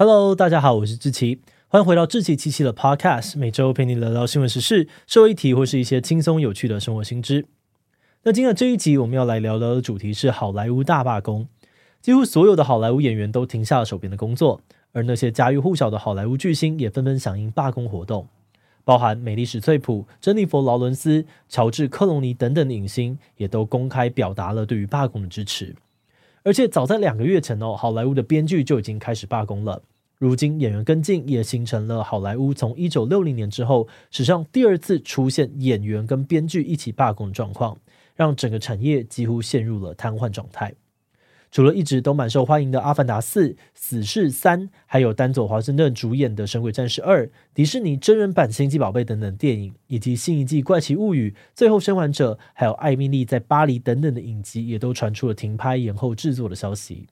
Hello，大家好，我是志奇，欢迎回到志奇七七的 Podcast，每周陪你聊聊新闻时事、社会议题或是一些轻松有趣的生活新知。那今天这一集我们要来聊聊的主题是好莱坞大罢工，几乎所有的好莱坞演员都停下了手边的工作，而那些家喻户晓的好莱坞巨星也纷纷响应罢工活动，包含美丽史翠普、珍妮佛劳伦斯、乔治克隆尼等等的影星也都公开表达了对于罢工的支持。而且早在两个月前哦，好莱坞的编剧就已经开始罢工了。如今演员跟进，也形成了好莱坞从一九六零年之后史上第二次出现演员跟编剧一起罢工的状况，让整个产业几乎陷入了瘫痪状态。除了一直都蛮受欢迎的《阿凡达四》《死侍三》，还有丹佐华盛顿主演的《神鬼战士二》，迪士尼真人版《星际宝贝》等等电影，以及新一季《怪奇物语》《最后生还者》，还有《艾米丽在巴黎》等等的影集，也都传出了停拍、延后制作的消息。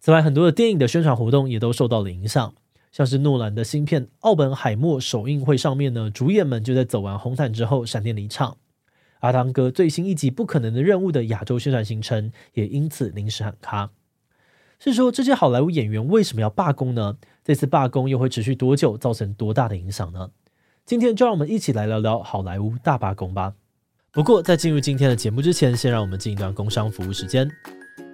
此外，很多的电影的宣传活动也都受到了影响，像是诺兰的新片《奥本海默》首映会上面呢，主演们就在走完红毯之后闪电离场。阿汤哥最新一集《不可能的任务》的亚洲宣传行程也因此临时喊卡。是说这些好莱坞演员为什么要罢工呢？这次罢工又会持续多久？造成多大的影响呢？今天就让我们一起来聊聊好莱坞大罢工吧。不过在进入今天的节目之前，先让我们进一段工商服务时间。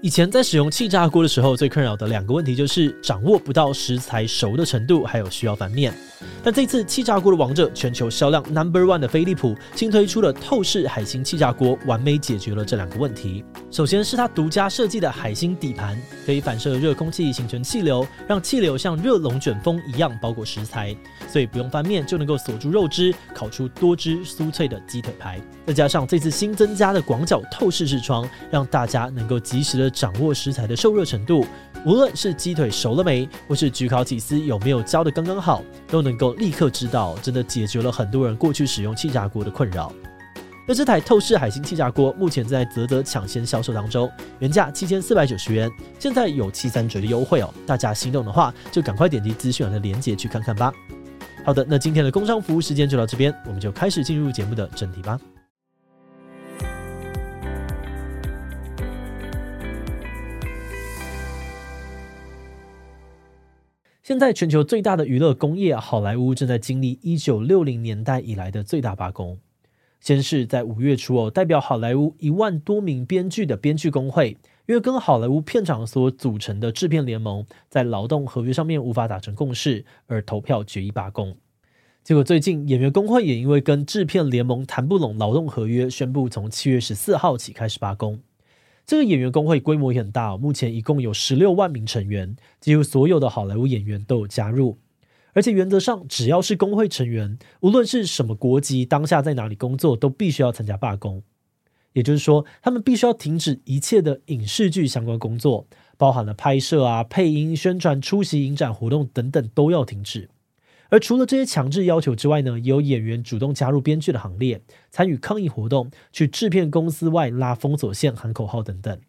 以前在使用气炸锅的时候，最困扰的两个问题就是掌握不到食材熟的程度，还有需要翻面。但这次气炸锅的王者，全球销量 Number One 的飞利浦，新推出了透视海星气炸锅，完美解决了这两个问题。首先是它独家设计的海星底盘，可以反射热空气形成气流，让气流像热龙卷风一样包裹食材，所以不用翻面就能够锁住肉汁，烤出多汁酥脆的鸡腿排。再加上这次新增加的广角透视视窗，让大家能够及时的掌握食材的受热程度，无论是鸡腿熟了没，或是焗烤起司有没有焦的刚刚好，都能够立刻知道，真的解决了很多人过去使用气炸锅的困扰。那这台透视海星气炸锅目前在啧啧抢先销售当中，原价七千四百九十元，现在有七三折的优惠哦，大家心动的话就赶快点击资讯栏的链接去看看吧。好的，那今天的工商服务时间就到这边，我们就开始进入节目的正题吧。现在全球最大的娱乐工业好莱坞正在经历一九六零年代以来的最大罢工。先是在五月初哦，代表好莱坞一万多名编剧的编剧工会，因为跟好莱坞片场所组成的制片联盟在劳动合约上面无法达成共识，而投票决议罢工。结果最近演员工会也因为跟制片联盟谈不拢劳动合约，宣布从七月十四号起开始罢工。这个演员工会规模也很大，目前一共有十六万名成员，几乎所有的好莱坞演员都有加入。而且原则上，只要是工会成员，无论是什么国籍，当下在哪里工作，都必须要参加罢工。也就是说，他们必须要停止一切的影视剧相关工作，包含了拍摄啊、配音、宣传、出席影展活动等等，都要停止。而除了这些强制要求之外呢，也有演员主动加入编剧的行列，参与抗议活动，去制片公司外拉封锁线、喊口号等等。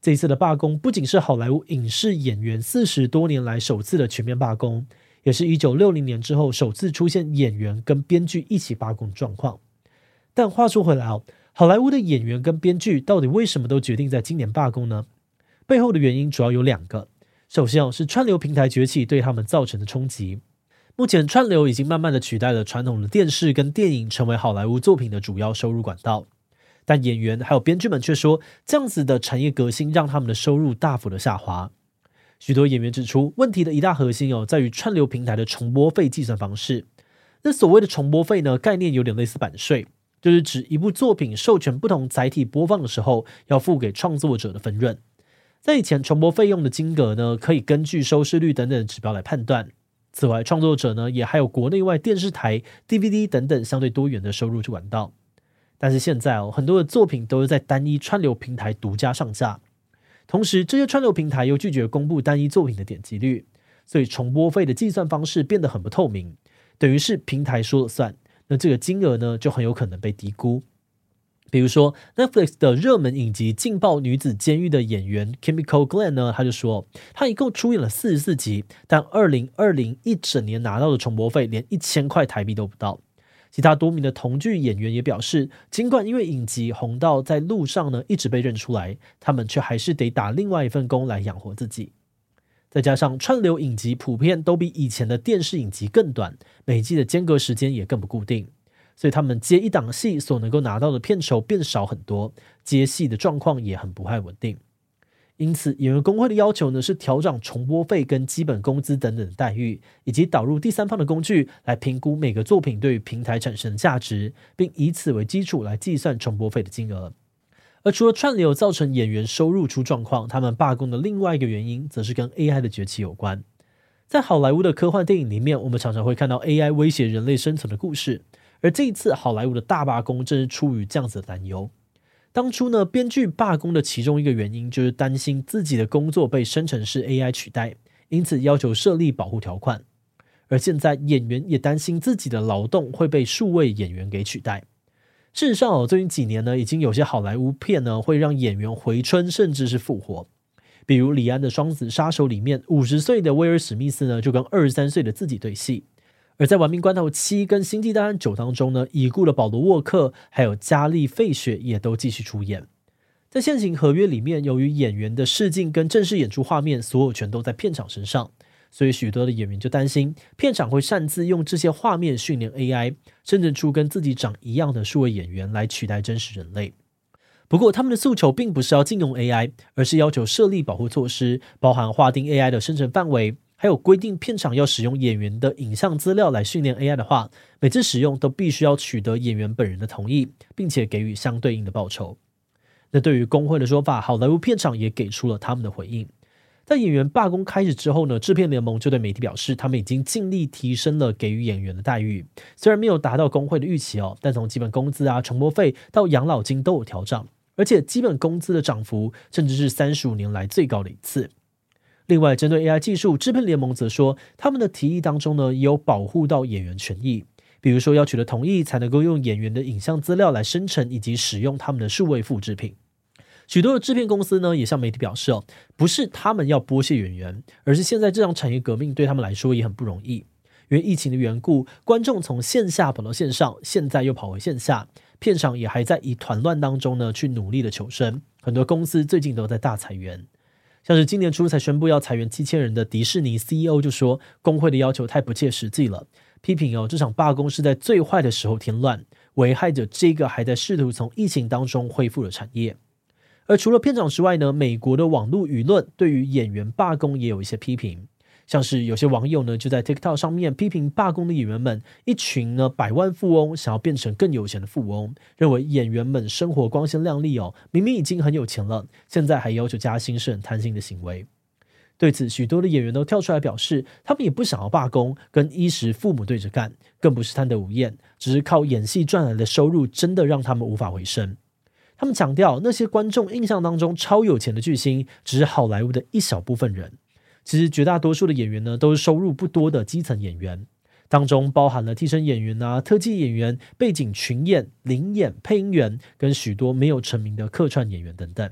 这一次的罢工不仅是好莱坞影视演员四十多年来首次的全面罢工，也是一九六零年之后首次出现演员跟编剧一起罢工状况。但话说回来哦，好莱坞的演员跟编剧到底为什么都决定在今年罢工呢？背后的原因主要有两个，首先哦是串流平台崛起对他们造成的冲击。目前，串流已经慢慢的取代了传统的电视跟电影，成为好莱坞作品的主要收入管道。但演员还有编剧们却说，这样子的产业革新让他们的收入大幅的下滑。许多演员指出，问题的一大核心哦，在于串流平台的重播费计算方式。那所谓的重播费呢，概念有点类似版税，就是指一部作品授权不同载体播放的时候，要付给创作者的分润。在以前，重播费用的金额呢，可以根据收视率等等指标来判断。此外，创作者呢也还有国内外电视台、DVD 等等相对多元的收入管道。但是现在哦，很多的作品都是在单一串流平台独家上架，同时这些串流平台又拒绝公布单一作品的点击率，所以重播费的计算方式变得很不透明，等于是平台说了算，那这个金额呢就很有可能被低估。比如说，Netflix 的热门影集《劲爆女子监狱》的演员 Kimiko Glenn 呢，他就说，他一共出演了四十四集，但二零二零一整年拿到的重播费连一千块台币都不到。其他多名的同剧演员也表示，尽管因为影集红到在路上呢一直被认出来，他们却还是得打另外一份工来养活自己。再加上串流影集普遍都比以前的电视影集更短，每季的间隔时间也更不固定，所以他们接一档戏所能够拿到的片酬变少很多，接戏的状况也很不太稳定。因此，演员工会的要求呢是调整重播费跟基本工资等等待遇，以及导入第三方的工具来评估每个作品对于平台产生的价值，并以此为基础来计算重播费的金额。而除了串流造成演员收入出状况，他们罢工的另外一个原因，则是跟 AI 的崛起有关。在好莱坞的科幻电影里面，我们常常会看到 AI 威胁人类生存的故事，而这一次好莱坞的大罢工，正是出于这样子的担忧。当初呢，编剧罢工的其中一个原因就是担心自己的工作被生成式 AI 取代，因此要求设立保护条款。而现在演员也担心自己的劳动会被数位演员给取代。事实上哦，最近几年呢，已经有些好莱坞片呢会让演员回春，甚至是复活。比如李安的《双子杀手》里面，五十岁的威尔史密斯呢就跟二十三岁的自己对戏。而在《玩命关头七》跟《星际大战九》当中呢，已故的保罗沃克还有加利费雪也都继续出演。在现行合约里面，由于演员的试镜跟正式演出画面所有权都在片场身上，所以许多的演员就担心片场会擅自用这些画面训练 AI，生成出跟自己长一样的数位演员来取代真实人类。不过，他们的诉求并不是要禁用 AI，而是要求设立保护措施，包含划定 AI 的生成范围。还有规定，片场要使用演员的影像资料来训练 AI 的话，每次使用都必须要取得演员本人的同意，并且给予相对应的报酬。那对于工会的说法，好莱坞片场也给出了他们的回应。在演员罢工开始之后呢，制片联盟就对媒体表示，他们已经尽力提升了给予演员的待遇，虽然没有达到工会的预期哦，但从基本工资啊、重播费到养老金都有调整，而且基本工资的涨幅甚至是三十五年来最高的一次。另外，针对 AI 技术，制片联盟则说，他们的提议当中呢，也有保护到演员权益，比如说要取得同意才能够用演员的影像资料来生成以及使用他们的数位复制品。许多的制片公司呢，也向媒体表示哦，不是他们要剥削演员，而是现在这场产业革命对他们来说也很不容易，因为疫情的缘故，观众从线下跑到线上，现在又跑回线下，片场也还在以团乱当中呢去努力的求生，很多公司最近都在大裁员。像是今年初才宣布要裁员七千人的迪士尼 CEO 就说，工会的要求太不切实际了，批评哦这场罢工是在最坏的时候添乱，危害着这个还在试图从疫情当中恢复的产业。而除了片场之外呢，美国的网络舆论对于演员罢工也有一些批评。像是有些网友呢，就在 TikTok 上面批评罢工的演员们，一群呢百万富翁想要变成更有钱的富翁，认为演员们生活光鲜亮丽哦，明明已经很有钱了，现在还要求加薪是很贪心的行为。对此，许多的演员都跳出来表示，他们也不想要罢工，跟衣食父母对着干，更不是贪得无厌，只是靠演戏赚来的收入，真的让他们无法回生。他们强调，那些观众印象当中超有钱的巨星，只是好莱坞的一小部分人。其实绝大多数的演员呢，都是收入不多的基层演员，当中包含了替身演员啊、特技演员、背景群演、临演、配音员，跟许多没有成名的客串演员等等。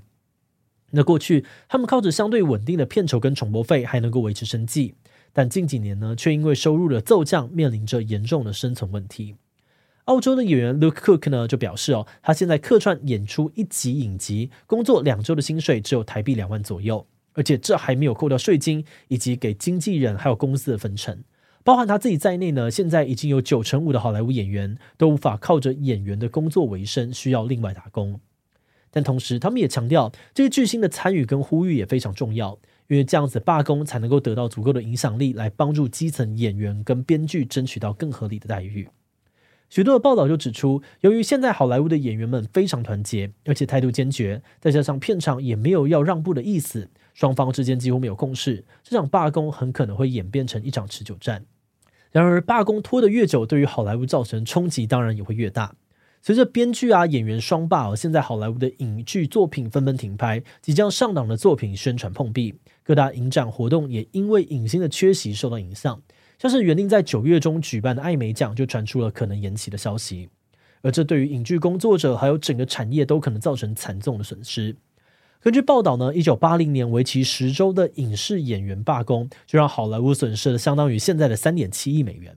那过去他们靠着相对稳定的片酬跟重播费，还能够维持生计，但近几年呢，却因为收入的骤降，面临着严重的生存问题。澳洲的演员 Luke Cook 呢，就表示哦，他现在客串演出一集影集，工作两周的薪水只有台币两万左右。而且这还没有扣掉税金以及给经纪人还有公司的分成，包含他自己在内呢。现在已经有九成五的好莱坞演员都无法靠着演员的工作为生，需要另外打工。但同时，他们也强调，这些巨星的参与跟呼吁也非常重要，因为这样子罢工才能够得到足够的影响力，来帮助基层演员跟编剧争取到更合理的待遇。许多的报道就指出，由于现在好莱坞的演员们非常团结，而且态度坚决，再加上片场也没有要让步的意思，双方之间几乎没有共识，这场罢工很可能会演变成一场持久战。然而，罢工拖得越久，对于好莱坞造成冲击当然也会越大。随着编剧啊、演员双罢，现在好莱坞的影剧作品纷纷停拍，即将上档的作品宣传碰壁，各大影展活动也因为影星的缺席受到影响。像是原定在九月中举办的艾美奖，就传出了可能延期的消息，而这对于影剧工作者还有整个产业都可能造成惨重的损失。根据报道呢，一九八零年为期十周的影视演员罢工，就让好莱坞损失了相当于现在的三点七亿美元；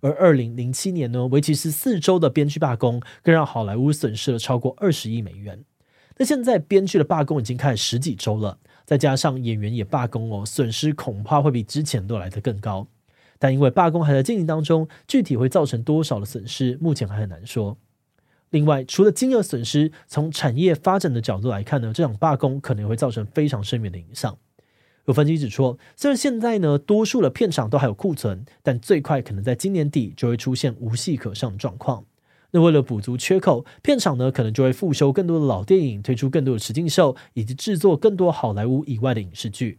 而二零零七年呢，为期十四周的编剧罢工，更让好莱坞损失了超过二十亿美元。那现在编剧的罢工已经开始十几周了。再加上演员也罢工哦，损失恐怕会比之前都来得更高。但因为罢工还在进行当中，具体会造成多少的损失，目前还很难说。另外，除了金额损失，从产业发展的角度来看呢，这场罢工可能会造成非常深远的影响。有分析指出，虽然现在呢，多数的片场都还有库存，但最快可能在今年底就会出现无戏可上的状况。那为了补足缺口，片场呢可能就会复修更多的老电影，推出更多的实境秀，以及制作更多好莱坞以外的影视剧。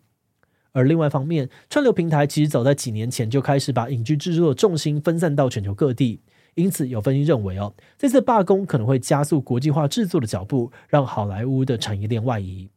而另外一方面，串流平台其实早在几年前就开始把影剧制作的重心分散到全球各地。因此，有分析认为，哦，这次罢工可能会加速国际化制作的脚步，让好莱坞的产业链外移。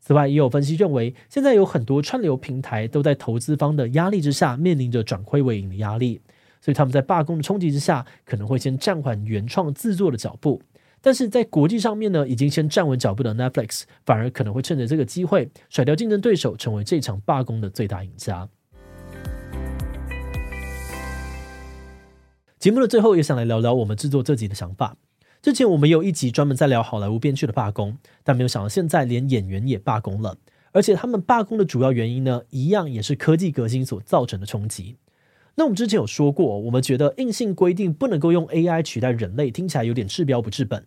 此外，也有分析认为，现在有很多串流平台都在投资方的压力之下，面临着转亏为盈的压力，所以他们在罢工的冲击之下，可能会先暂缓原创制作的脚步。但是在国际上面呢，已经先站稳脚步的 Netflix，反而可能会趁着这个机会甩掉竞争对手，成为这场罢工的最大赢家。节目的最后，也想来聊聊我们制作这集的想法。之前我们有一集专门在聊好莱坞编剧的罢工，但没有想到现在连演员也罢工了，而且他们罢工的主要原因呢，一样也是科技革新所造成的冲击。那我们之前有说过，我们觉得硬性规定不能够用 AI 取代人类，听起来有点治标不治本。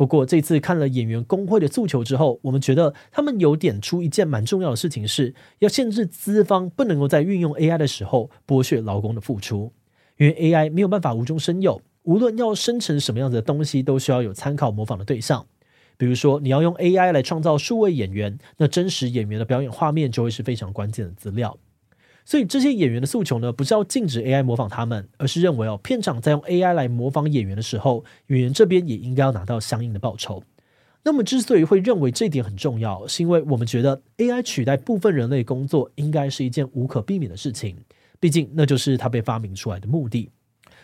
不过这次看了演员工会的诉求之后，我们觉得他们有点出一件蛮重要的事情是，要限制资方不能够在运用 AI 的时候剥削劳工的付出。因为 AI 没有办法无中生有，无论要生成什么样子的东西，都需要有参考模仿的对象。比如说，你要用 AI 来创造数位演员，那真实演员的表演画面就会是非常关键的资料。所以这些演员的诉求呢，不是要禁止 AI 模仿他们，而是认为哦，片场在用 AI 来模仿演员的时候，演员这边也应该要拿到相应的报酬。那么，之所以会认为这点很重要，是因为我们觉得 AI 取代部分人类工作，应该是一件无可避免的事情。毕竟，那就是它被发明出来的目的。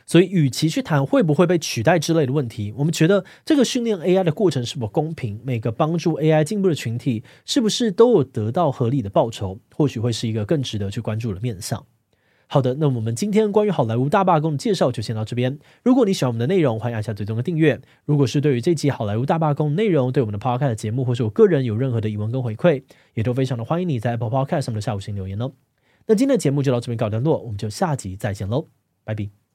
所以，与其去谈会不会被取代之类的问题，我们觉得这个训练 AI 的过程是否公平，每个帮助 AI 进步的群体是不是都有得到合理的报酬，或许会是一个更值得去关注的面向。好的，那我们今天关于好莱坞大罢工的介绍就先到这边。如果你喜欢我们的内容，欢迎按下最终的订阅。如果是对于这期好莱坞大罢工内容，对我们的 Podcast 节目或是我个人有任何的疑问跟回馈，也都非常的欢迎你在 Apple Podcast 上面的下午星留言哦。那今天的节目就到这边告一段落，我们就下集再见喽，拜拜。